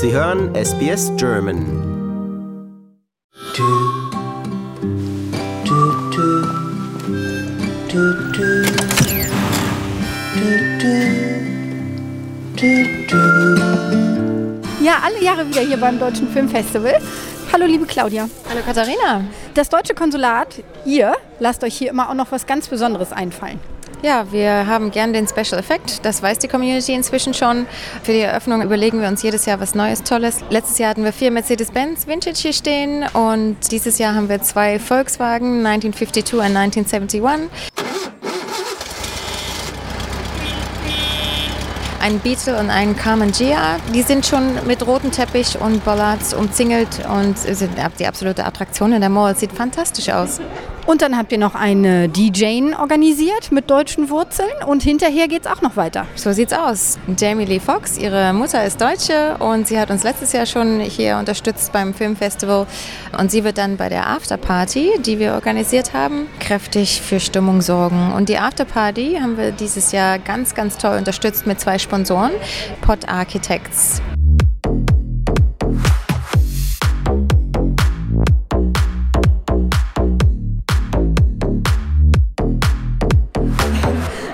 Sie hören SBS German. Ja, alle Jahre wieder hier beim Deutschen Filmfestival. Hallo, liebe Claudia. Hallo Katharina. Das deutsche Konsulat, ihr lasst euch hier immer auch noch was ganz Besonderes einfallen. Ja, wir haben gern den Special Effekt. Das weiß die Community inzwischen schon. Für die Eröffnung überlegen wir uns jedes Jahr was Neues, Tolles. Letztes Jahr hatten wir vier Mercedes-Benz Vintage hier stehen und dieses Jahr haben wir zwei Volkswagen 1952 und 1971. Ein Beetle und ein Carmen Gia. Die sind schon mit rotem Teppich und Bollards umzingelt und sind die absolute Attraktion in der Mall. Sieht fantastisch aus. Und dann habt ihr noch eine DJ organisiert mit deutschen Wurzeln und hinterher geht's auch noch weiter. So sieht's aus. Jamie Lee Fox, ihre Mutter ist Deutsche und sie hat uns letztes Jahr schon hier unterstützt beim Filmfestival. Und sie wird dann bei der Afterparty, die wir organisiert haben, kräftig für Stimmung sorgen. Und die Afterparty haben wir dieses Jahr ganz, ganz toll unterstützt mit zwei Sponsoren, Pot Architects.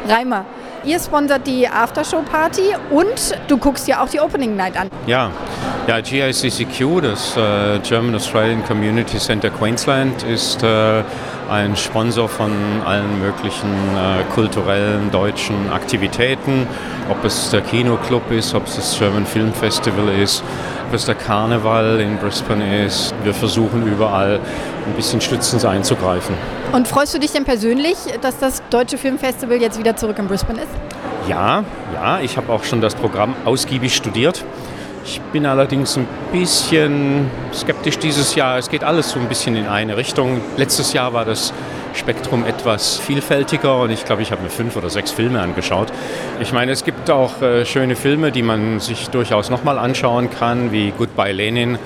Reimer, ihr sponsert die Aftershow-Party und du guckst ja auch die Opening Night an. Ja, ja GICCQ, das äh, German Australian Community Center Queensland, ist äh, ein Sponsor von allen möglichen äh, kulturellen deutschen Aktivitäten, ob es der Kinoclub ist, ob es das German Film Festival ist, ob es der Karneval in Brisbane ist. Wir versuchen überall ein bisschen stützend einzugreifen. Und freust du dich denn persönlich, dass das Deutsche Filmfestival jetzt wieder zurück in Brisbane ist? Ja, ja, ich habe auch schon das Programm ausgiebig studiert. Ich bin allerdings ein bisschen skeptisch dieses Jahr. Es geht alles so ein bisschen in eine Richtung. Letztes Jahr war das Spektrum etwas vielfältiger und ich glaube, ich habe mir fünf oder sechs Filme angeschaut. Ich meine, es gibt auch äh, schöne Filme, die man sich durchaus nochmal anschauen kann, wie Goodbye Lenin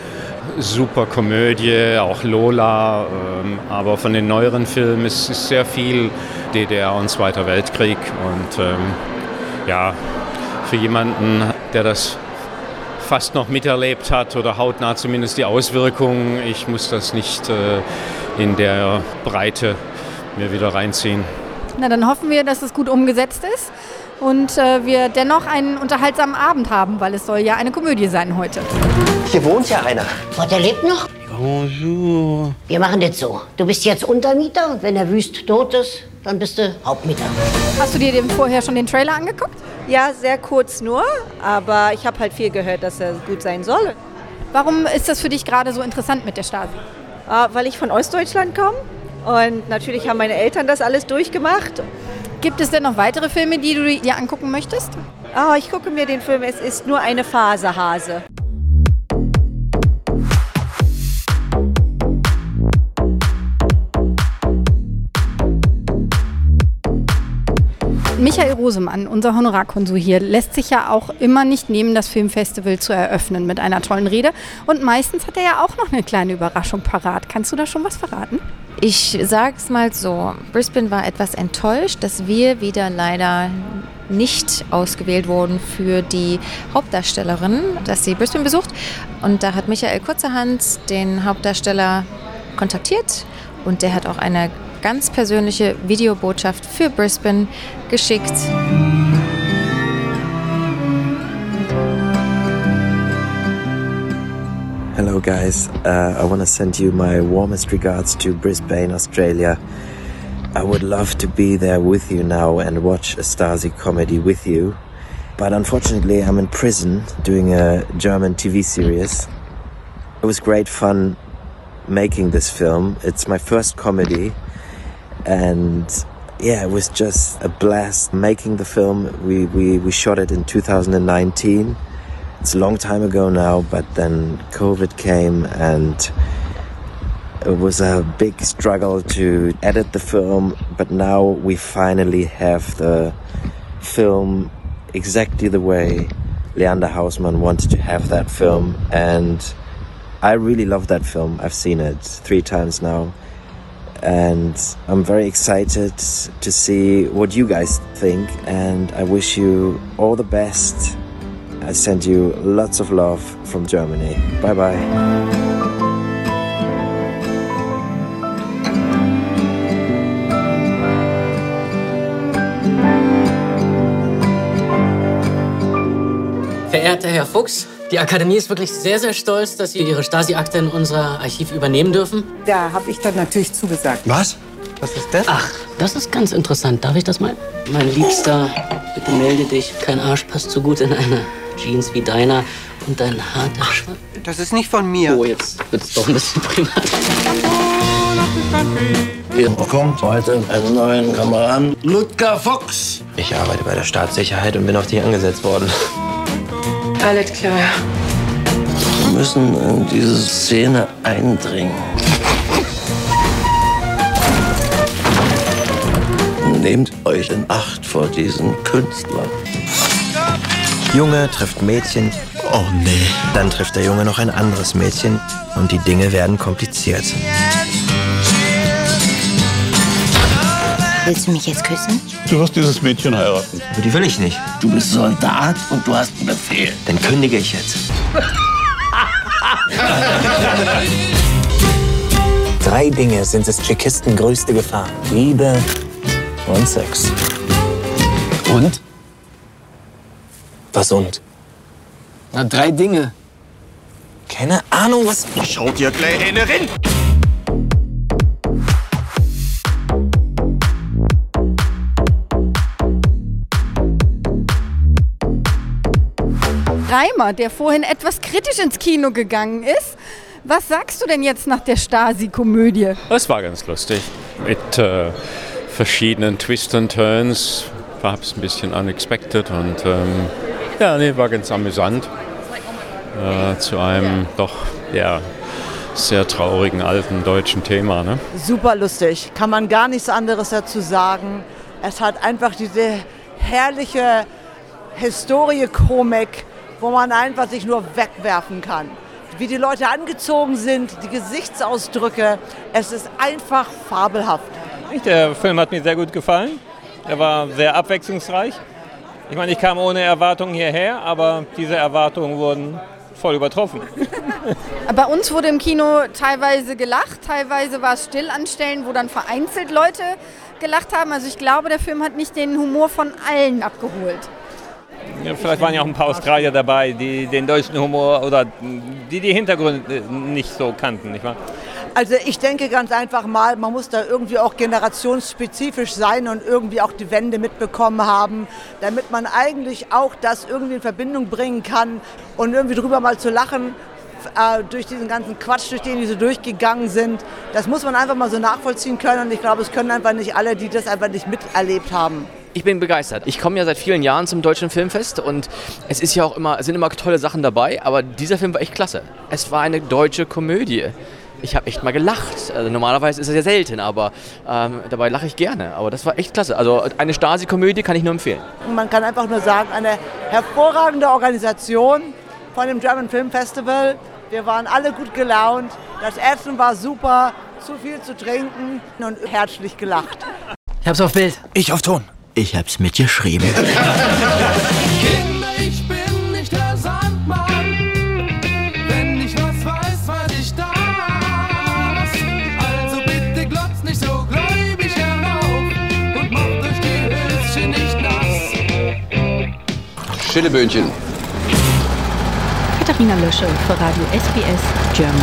super Komödie, auch Lola, ähm, aber von den neueren Filmen ist, ist sehr viel DDR und Zweiter Weltkrieg und ähm, ja, für jemanden, der das fast noch miterlebt hat oder hautnah zumindest die Auswirkungen, ich muss das nicht äh, in der Breite mir wieder reinziehen. Na, dann hoffen wir, dass es gut umgesetzt ist und äh, wir dennoch einen unterhaltsamen Abend haben, weil es soll ja eine Komödie sein heute. Hier wohnt ja einer. Oh, der lebt noch? Bonjour. Wir machen das so. Du bist jetzt Untermieter und wenn der Wüst tot ist, dann bist du Hauptmieter. Hast du dir denn vorher schon den Trailer angeguckt? Ja, sehr kurz nur, aber ich habe halt viel gehört, dass er gut sein soll. Warum ist das für dich gerade so interessant mit der Stasi? Äh, weil ich von Ostdeutschland komme und natürlich haben meine Eltern das alles durchgemacht. Gibt es denn noch weitere Filme, die du dir angucken möchtest? Oh, ich gucke mir den Film, es ist nur eine Phase, Hase. Michael Rosemann, unser Honorarkonsul hier, lässt sich ja auch immer nicht nehmen, das Filmfestival zu eröffnen mit einer tollen Rede. Und meistens hat er ja auch noch eine kleine Überraschung parat. Kannst du da schon was verraten? Ich sag's mal so, Brisbane war etwas enttäuscht, dass wir wieder leider nicht ausgewählt wurden für die Hauptdarstellerin, dass sie Brisbane besucht. Und da hat Michael Kurzerhand den Hauptdarsteller kontaktiert und der hat auch eine ganz persönliche Videobotschaft für Brisbane geschickt. Hello, guys. Uh, I want to send you my warmest regards to Brisbane, Australia. I would love to be there with you now and watch a Stasi comedy with you. But unfortunately, I'm in prison doing a German TV series. It was great fun making this film. It's my first comedy. And yeah, it was just a blast making the film. We, we, we shot it in 2019. It's a long time ago now, but then COVID came and it was a big struggle to edit the film, but now we finally have the film exactly the way Leander Hausmann wanted to have that film. And I really love that film. I've seen it three times now. And I'm very excited to see what you guys think. And I wish you all the best I send you lots of love from Germany. Bye bye. Verehrter Herr Fuchs, die Akademie ist wirklich sehr, sehr stolz, dass Sie Ihre Stasi-Akte in unser Archiv übernehmen dürfen. Da habe ich dann natürlich zugesagt. Was? Was ist das? Ach, das ist ganz interessant. Darf ich das mal? Mein Liebster, bitte melde dich. Kein Arsch passt so gut in eine Jeans wie deiner. Und dein harter Schwanz. Das ist nicht von mir. Oh, jetzt wird's doch ein bisschen privat. Ihr bekommt heute einen neuen Kameraden, Ludger Fuchs. Ich arbeite bei der Staatssicherheit und bin auf dich angesetzt worden. Alles klar. Wir müssen in diese Szene eindringen. Nehmt euch in Acht vor diesen Künstlern. Junge trifft Mädchen. Oh nee. Dann trifft der Junge noch ein anderes Mädchen und die Dinge werden kompliziert. Willst du mich jetzt küssen? Du wirst dieses Mädchen heiraten. Aber die will ich nicht. Du bist Soldat und du hast einen Befehl. Dann kündige ich jetzt. Drei Dinge sind des Tschechisten größte Gefahr. Liebe und Sex. Und? Was und? Na, drei Dinge. Keine Ahnung, was... Schaut dir gleich eine rein! Reimer, der vorhin etwas kritisch ins Kino gegangen ist. Was sagst du denn jetzt nach der Stasi-Komödie? Es war ganz lustig. Mit äh, verschiedenen Twists und Turns. War es ein bisschen unexpected und ähm, ja, nee, war ganz amüsant. Äh, zu einem doch ja, sehr traurigen alten deutschen Thema. Ne? Super lustig. Kann man gar nichts anderes dazu sagen. Es hat einfach diese herrliche Historie-Komik, wo man einfach sich nur wegwerfen kann. Wie die Leute angezogen sind, die Gesichtsausdrücke. Es ist einfach fabelhaft. Der Film hat mir sehr gut gefallen. Er war sehr abwechslungsreich. Ich meine, ich kam ohne Erwartungen hierher, aber diese Erwartungen wurden voll übertroffen. Bei uns wurde im Kino teilweise gelacht, teilweise war es still an Stellen, wo dann vereinzelt Leute gelacht haben. Also ich glaube, der Film hat nicht den Humor von allen abgeholt. Ja, vielleicht waren ja auch ein paar Australier dabei, die den deutschen Humor oder die die Hintergründe nicht so kannten, nicht wahr? Also ich denke ganz einfach mal, man muss da irgendwie auch generationsspezifisch sein und irgendwie auch die Wende mitbekommen haben, damit man eigentlich auch das irgendwie in Verbindung bringen kann und irgendwie drüber mal zu lachen, äh, durch diesen ganzen Quatsch, durch den die so durchgegangen sind. Das muss man einfach mal so nachvollziehen können und ich glaube, es können einfach nicht alle, die das einfach nicht miterlebt haben. Ich bin begeistert. Ich komme ja seit vielen Jahren zum Deutschen Filmfest und es ist ja auch immer, sind immer tolle Sachen dabei, aber dieser Film war echt klasse. Es war eine deutsche Komödie. Ich habe echt mal gelacht. Also normalerweise ist das ja selten, aber ähm, dabei lache ich gerne. Aber das war echt klasse. Also eine Stasi-Komödie kann ich nur empfehlen. Man kann einfach nur sagen, eine hervorragende Organisation von dem German Film Festival. Wir waren alle gut gelaunt. Das Essen war super, zu viel zu trinken und herzlich gelacht. Ich hab's auf Bild. Ich auf Ton. Ich hab's mitgeschrieben. Kinder, ich bin Schilleböhnchen. Katharina Lösche für Radio SBS German.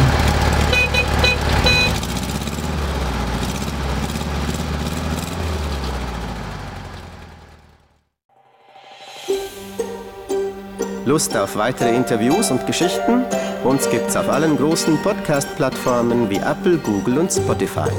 Lust auf weitere Interviews und Geschichten? Uns gibt's auf allen großen Podcast-Plattformen wie Apple, Google und Spotify.